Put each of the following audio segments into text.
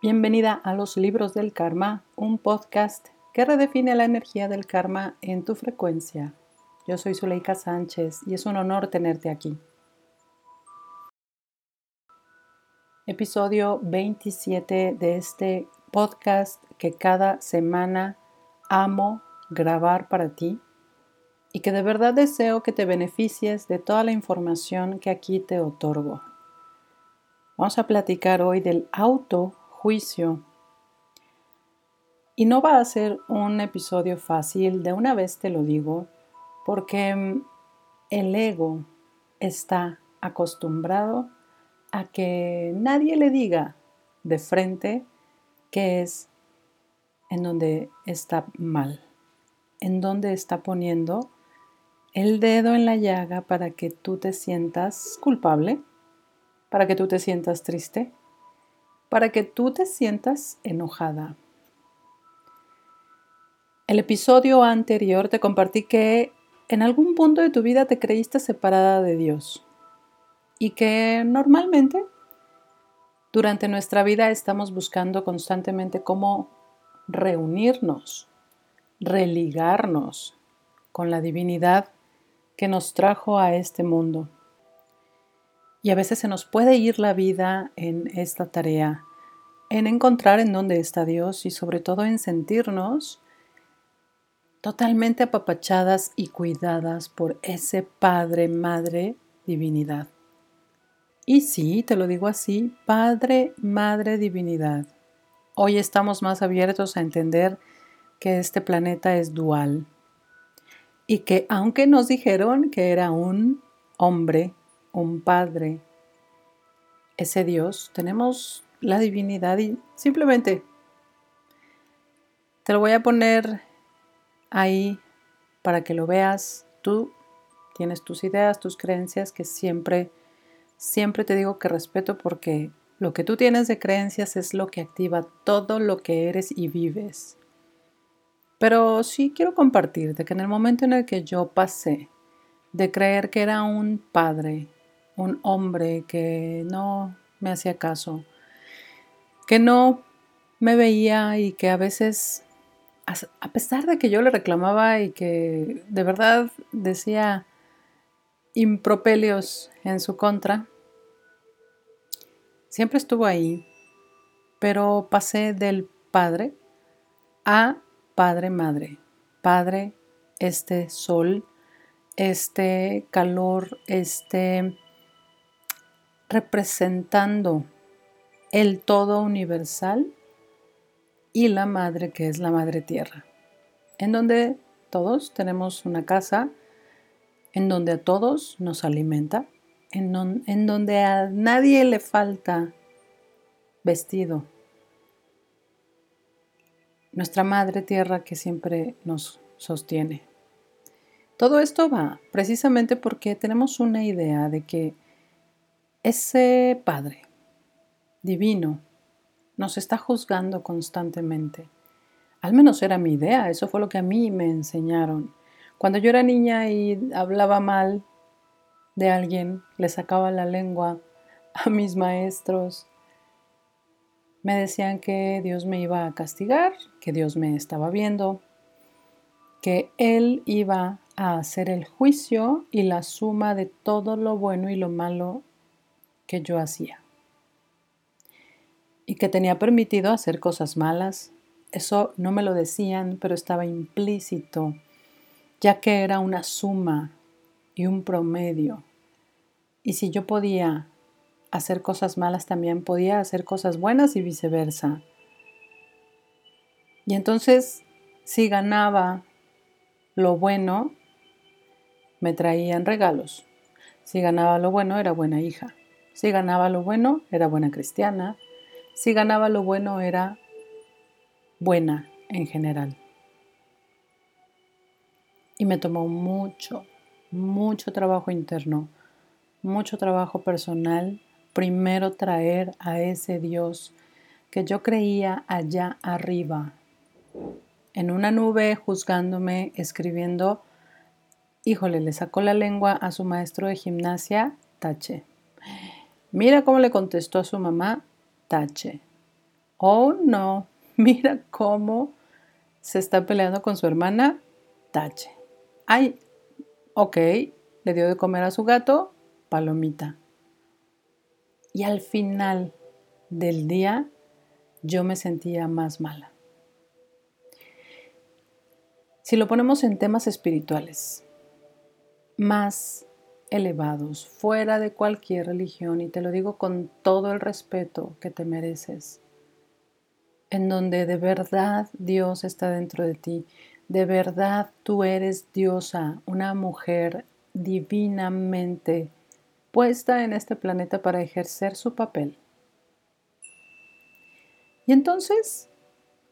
Bienvenida a los libros del karma, un podcast que redefine la energía del karma en tu frecuencia. Yo soy Zuleika Sánchez y es un honor tenerte aquí. Episodio 27 de este podcast que cada semana amo grabar para ti y que de verdad deseo que te beneficies de toda la información que aquí te otorgo. Vamos a platicar hoy del auto juicio. Y no va a ser un episodio fácil, de una vez te lo digo, porque mm, el ego está acostumbrado a que nadie le diga de frente qué es en donde está mal, en donde está poniendo el dedo en la llaga para que tú te sientas culpable, para que tú te sientas triste, para que tú te sientas enojada. El episodio anterior te compartí que en algún punto de tu vida te creíste separada de Dios y que normalmente durante nuestra vida estamos buscando constantemente cómo reunirnos, religarnos con la divinidad que nos trajo a este mundo. Y a veces se nos puede ir la vida en esta tarea, en encontrar en dónde está Dios y sobre todo en sentirnos totalmente apapachadas y cuidadas por ese Padre, Madre, Divinidad. Y sí, te lo digo así, Padre, Madre, Divinidad. Hoy estamos más abiertos a entender que este planeta es dual y que aunque nos dijeron que era un hombre, un padre, ese Dios, tenemos la divinidad y simplemente te lo voy a poner ahí para que lo veas. Tú tienes tus ideas, tus creencias que siempre, siempre te digo que respeto porque lo que tú tienes de creencias es lo que activa todo lo que eres y vives. Pero sí quiero compartirte que en el momento en el que yo pasé de creer que era un padre, un hombre que no me hacía caso, que no me veía y que a veces, a pesar de que yo le reclamaba y que de verdad decía impropelios en su contra, siempre estuvo ahí, pero pasé del padre a padre-madre. Padre, este sol, este calor, este representando el todo universal y la madre que es la madre tierra, en donde todos tenemos una casa, en donde a todos nos alimenta, en, en donde a nadie le falta vestido. Nuestra madre tierra que siempre nos sostiene. Todo esto va precisamente porque tenemos una idea de que ese Padre, divino nos está juzgando constantemente. Al menos era mi idea, eso fue lo que a mí me enseñaron. Cuando yo era niña y hablaba mal de alguien, le sacaba la lengua a mis maestros, me decían que Dios me iba a castigar, que Dios me estaba viendo, que Él iba a hacer el juicio y la suma de todo lo bueno y lo malo que yo hacía y que tenía permitido hacer cosas malas. Eso no me lo decían, pero estaba implícito, ya que era una suma y un promedio. Y si yo podía hacer cosas malas, también podía hacer cosas buenas y viceversa. Y entonces, si ganaba lo bueno, me traían regalos. Si ganaba lo bueno, era buena hija. Si ganaba lo bueno, era buena cristiana. Si ganaba lo bueno era buena en general. Y me tomó mucho, mucho trabajo interno, mucho trabajo personal, primero traer a ese Dios que yo creía allá arriba, en una nube juzgándome, escribiendo, híjole, le sacó la lengua a su maestro de gimnasia, tache. Mira cómo le contestó a su mamá, tache. Oh no, mira cómo se está peleando con su hermana. Tache. Ay, ok, le dio de comer a su gato. Palomita. Y al final del día yo me sentía más mala. Si lo ponemos en temas espirituales, más elevados, fuera de cualquier religión, y te lo digo con todo el respeto que te mereces, en donde de verdad Dios está dentro de ti, de verdad tú eres diosa, una mujer divinamente puesta en este planeta para ejercer su papel. Y entonces,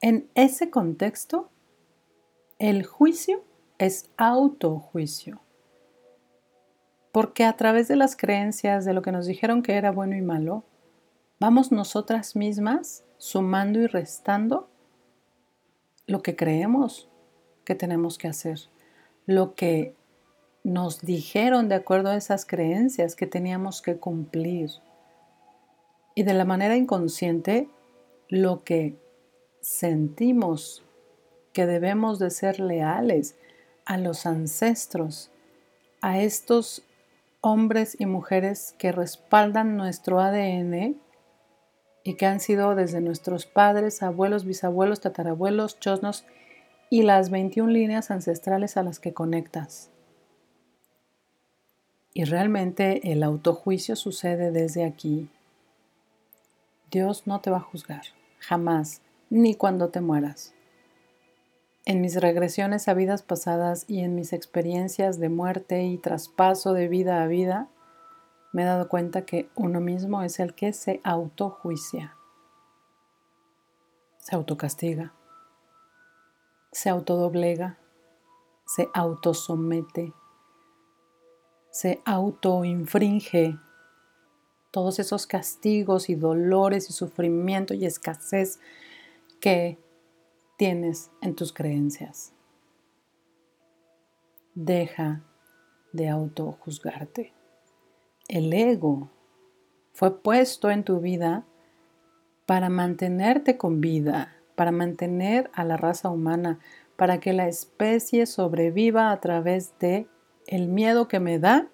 en ese contexto, el juicio es autojuicio. Porque a través de las creencias, de lo que nos dijeron que era bueno y malo, vamos nosotras mismas sumando y restando lo que creemos que tenemos que hacer, lo que nos dijeron de acuerdo a esas creencias que teníamos que cumplir. Y de la manera inconsciente, lo que sentimos que debemos de ser leales a los ancestros, a estos hombres y mujeres que respaldan nuestro ADN y que han sido desde nuestros padres, abuelos, bisabuelos, tatarabuelos, chosnos y las 21 líneas ancestrales a las que conectas. Y realmente el autojuicio sucede desde aquí. Dios no te va a juzgar, jamás, ni cuando te mueras. En mis regresiones a vidas pasadas y en mis experiencias de muerte y traspaso de vida a vida, me he dado cuenta que uno mismo es el que se autojuicia, se autocastiga, se autodoblega, se autosomete, se autoinfringe todos esos castigos y dolores y sufrimiento y escasez que tienes en tus creencias. Deja de autojuzgarte. El ego fue puesto en tu vida para mantenerte con vida, para mantener a la raza humana, para que la especie sobreviva a través de el miedo que me da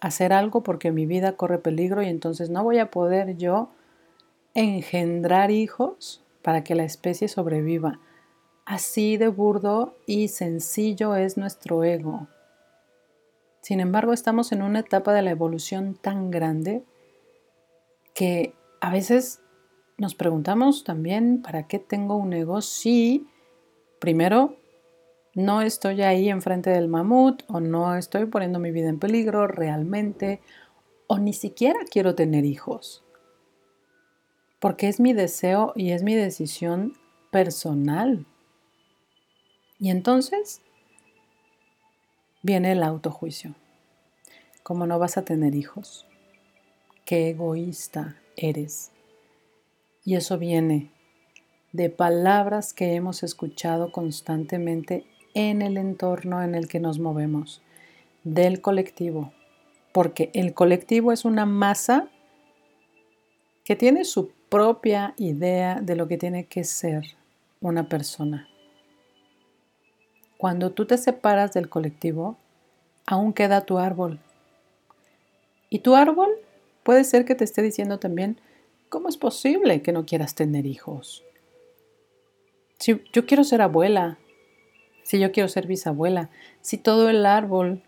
hacer algo porque mi vida corre peligro y entonces no voy a poder yo engendrar hijos para que la especie sobreviva. Así de burdo y sencillo es nuestro ego. Sin embargo, estamos en una etapa de la evolución tan grande que a veces nos preguntamos también, ¿para qué tengo un ego si primero no estoy ahí enfrente del mamut o no estoy poniendo mi vida en peligro realmente o ni siquiera quiero tener hijos? Porque es mi deseo y es mi decisión personal. Y entonces viene el autojuicio. ¿Cómo no vas a tener hijos? Qué egoísta eres. Y eso viene de palabras que hemos escuchado constantemente en el entorno en el que nos movemos, del colectivo, porque el colectivo es una masa que tiene su propia idea de lo que tiene que ser una persona. Cuando tú te separas del colectivo, aún queda tu árbol. Y tu árbol puede ser que te esté diciendo también, ¿cómo es posible que no quieras tener hijos? Si yo quiero ser abuela, si yo quiero ser bisabuela, si todo el árbol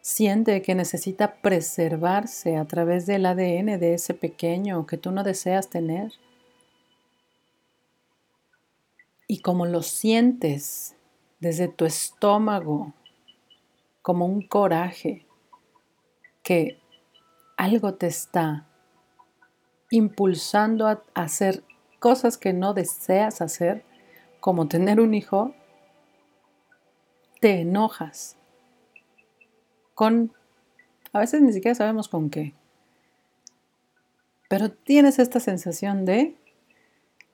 siente que necesita preservarse a través del ADN de ese pequeño que tú no deseas tener. Y como lo sientes desde tu estómago, como un coraje, que algo te está impulsando a hacer cosas que no deseas hacer, como tener un hijo, te enojas con, a veces ni siquiera sabemos con qué, pero tienes esta sensación de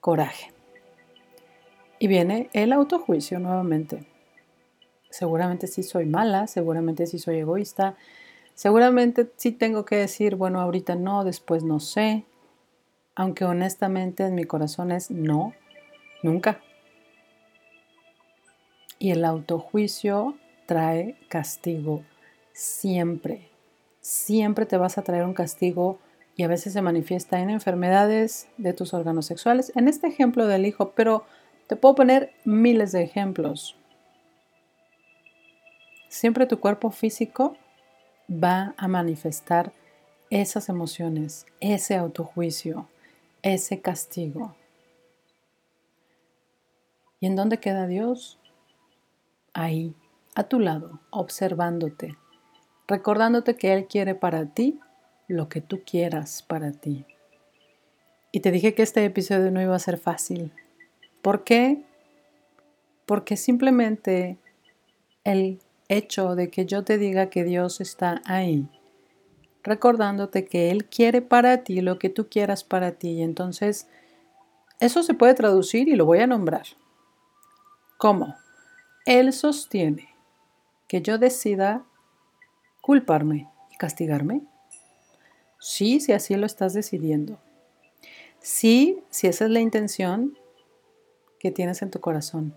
coraje. Y viene el autojuicio nuevamente. Seguramente sí soy mala, seguramente sí soy egoísta, seguramente sí tengo que decir, bueno, ahorita no, después no sé. aunque honestamente en mi corazón es no, nunca. Y el autojuicio trae castigo siempre. Siempre te vas a traer un castigo y a veces se manifiesta en enfermedades de tus órganos sexuales. En este ejemplo del hijo, pero te puedo poner miles de ejemplos. Siempre tu cuerpo físico va a manifestar esas emociones, ese autojuicio, ese castigo. ¿Y en dónde queda Dios? Ahí, a tu lado, observándote, recordándote que Él quiere para ti lo que tú quieras para ti. Y te dije que este episodio no iba a ser fácil. ¿Por qué? Porque simplemente el hecho de que yo te diga que Dios está ahí, recordándote que Él quiere para ti lo que tú quieras para ti. Y entonces, eso se puede traducir y lo voy a nombrar. ¿Cómo? Él sostiene que yo decida culparme y castigarme. Sí, si así lo estás decidiendo. Sí, si esa es la intención que tienes en tu corazón.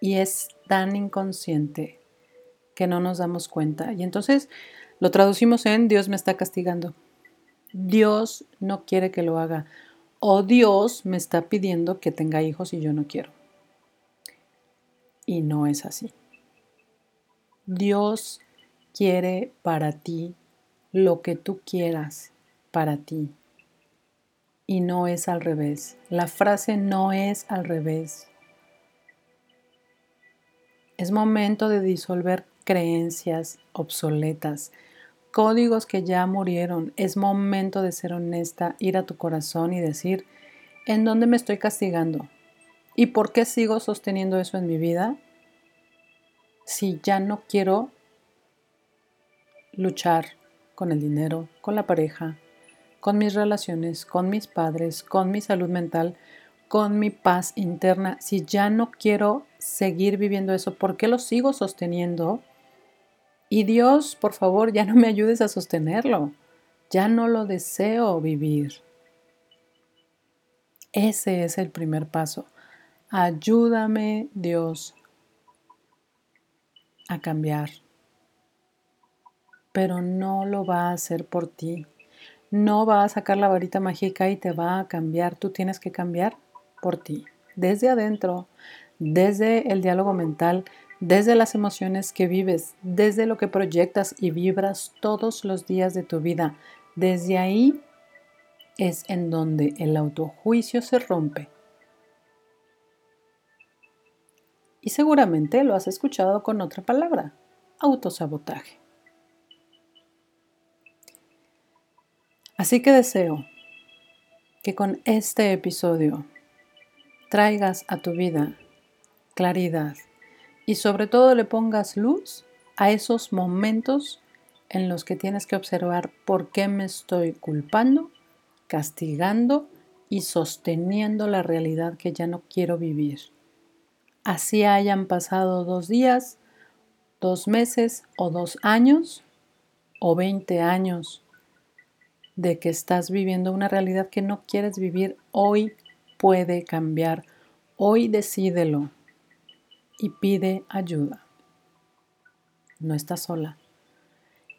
Y es tan inconsciente que no nos damos cuenta. Y entonces lo traducimos en Dios me está castigando. Dios no quiere que lo haga. O Dios me está pidiendo que tenga hijos y yo no quiero. Y no es así. Dios quiere para ti lo que tú quieras para ti. Y no es al revés. La frase no es al revés. Es momento de disolver creencias obsoletas, códigos que ya murieron. Es momento de ser honesta, ir a tu corazón y decir, ¿en dónde me estoy castigando? ¿Y por qué sigo sosteniendo eso en mi vida? Si ya no quiero luchar con el dinero, con la pareja, con mis relaciones, con mis padres, con mi salud mental, con mi paz interna, si ya no quiero seguir viviendo eso, ¿por qué lo sigo sosteniendo? Y Dios, por favor, ya no me ayudes a sostenerlo. Ya no lo deseo vivir. Ese es el primer paso. Ayúdame, Dios, a cambiar. Pero no lo va a hacer por ti. No va a sacar la varita mágica y te va a cambiar. Tú tienes que cambiar por ti. Desde adentro, desde el diálogo mental, desde las emociones que vives, desde lo que proyectas y vibras todos los días de tu vida. Desde ahí es en donde el autojuicio se rompe. Y seguramente lo has escuchado con otra palabra, autosabotaje. Así que deseo que con este episodio traigas a tu vida claridad y sobre todo le pongas luz a esos momentos en los que tienes que observar por qué me estoy culpando, castigando y sosteniendo la realidad que ya no quiero vivir. Así hayan pasado dos días, dos meses o dos años o veinte años de que estás viviendo una realidad que no quieres vivir, hoy puede cambiar. Hoy decídelo y pide ayuda. No estás sola.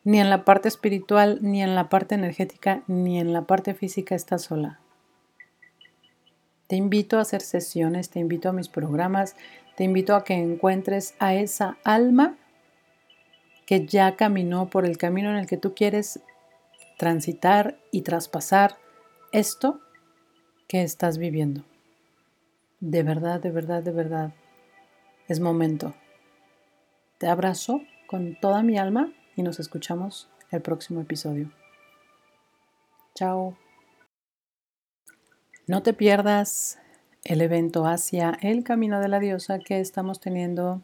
Ni en la parte espiritual, ni en la parte energética, ni en la parte física estás sola. Te invito a hacer sesiones, te invito a mis programas, te invito a que encuentres a esa alma que ya caminó por el camino en el que tú quieres transitar y traspasar esto que estás viviendo. De verdad, de verdad, de verdad es momento. Te abrazo con toda mi alma y nos escuchamos el próximo episodio. Chao. No te pierdas el evento hacia el Camino de la Diosa que estamos teniendo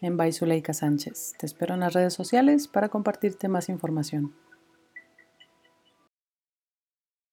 en Baizuleika Sánchez. Te espero en las redes sociales para compartirte más información.